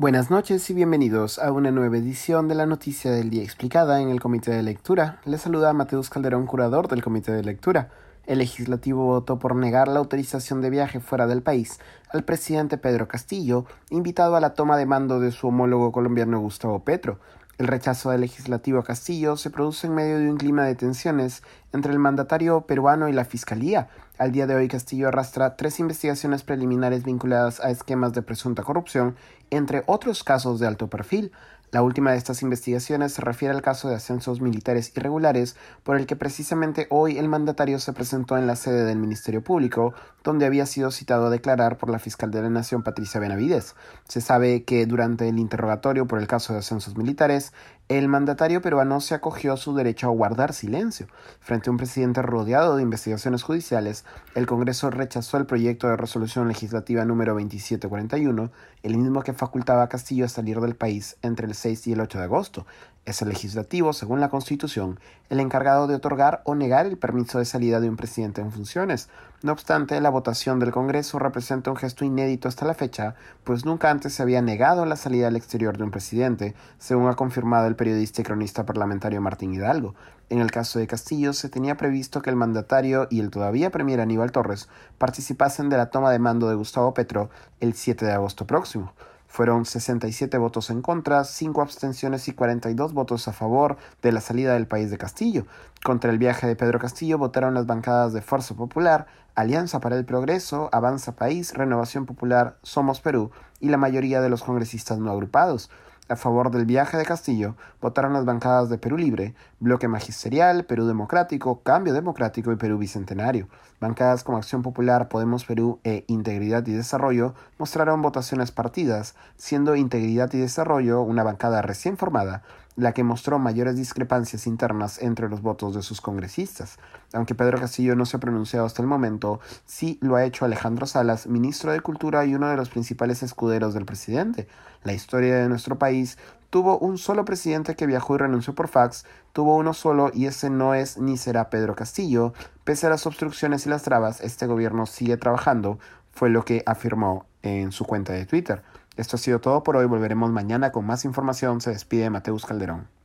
Buenas noches y bienvenidos a una nueva edición de la Noticia del Día Explicada en el Comité de Lectura. Les saluda Mateus Calderón, curador del Comité de Lectura. El legislativo votó por negar la autorización de viaje fuera del país al presidente Pedro Castillo, invitado a la toma de mando de su homólogo colombiano Gustavo Petro, el rechazo del legislativo Castillo se produce en medio de un clima de tensiones entre el mandatario peruano y la Fiscalía. Al día de hoy Castillo arrastra tres investigaciones preliminares vinculadas a esquemas de presunta corrupción, entre otros casos de alto perfil. La última de estas investigaciones se refiere al caso de ascensos militares irregulares, por el que precisamente hoy el mandatario se presentó en la sede del Ministerio Público, donde había sido citado a declarar por la fiscal de la Nación Patricia Benavides. Se sabe que durante el interrogatorio por el caso de ascensos militares, el mandatario peruano se acogió a su derecho a guardar silencio. Frente a un presidente rodeado de investigaciones judiciales, el Congreso rechazó el proyecto de resolución legislativa número 2741, el mismo que facultaba a Castillo a salir del país entre el 6 y el 8 de agosto. Es el legislativo, según la Constitución, el encargado de otorgar o negar el permiso de salida de un presidente en funciones. No obstante, la votación del Congreso representa un gesto inédito hasta la fecha, pues nunca antes se había negado la salida al exterior de un presidente, según ha confirmado el periodista y cronista parlamentario Martín Hidalgo. En el caso de Castillo, se tenía previsto que el mandatario y el todavía premier Aníbal Torres participasen de la toma de mando de Gustavo Petro el 7 de agosto próximo. Fueron 67 votos en contra, 5 abstenciones y 42 votos a favor de la salida del país de Castillo. Contra el viaje de Pedro Castillo votaron las bancadas de Fuerza Popular, Alianza para el Progreso, Avanza País, Renovación Popular, Somos Perú y la mayoría de los congresistas no agrupados. A favor del viaje de Castillo votaron las bancadas de Perú Libre, Bloque Magisterial, Perú Democrático, Cambio Democrático y Perú Bicentenario. Bancadas como Acción Popular, Podemos Perú e Integridad y Desarrollo mostraron votaciones partidas, siendo Integridad y Desarrollo una bancada recién formada la que mostró mayores discrepancias internas entre los votos de sus congresistas. Aunque Pedro Castillo no se ha pronunciado hasta el momento, sí lo ha hecho Alejandro Salas, ministro de Cultura y uno de los principales escuderos del presidente. La historia de nuestro país tuvo un solo presidente que viajó y renunció por fax, tuvo uno solo y ese no es ni será Pedro Castillo. Pese a las obstrucciones y las trabas, este gobierno sigue trabajando, fue lo que afirmó en su cuenta de Twitter. Esto ha sido todo por hoy. Volveremos mañana con más información. Se despide Mateus Calderón.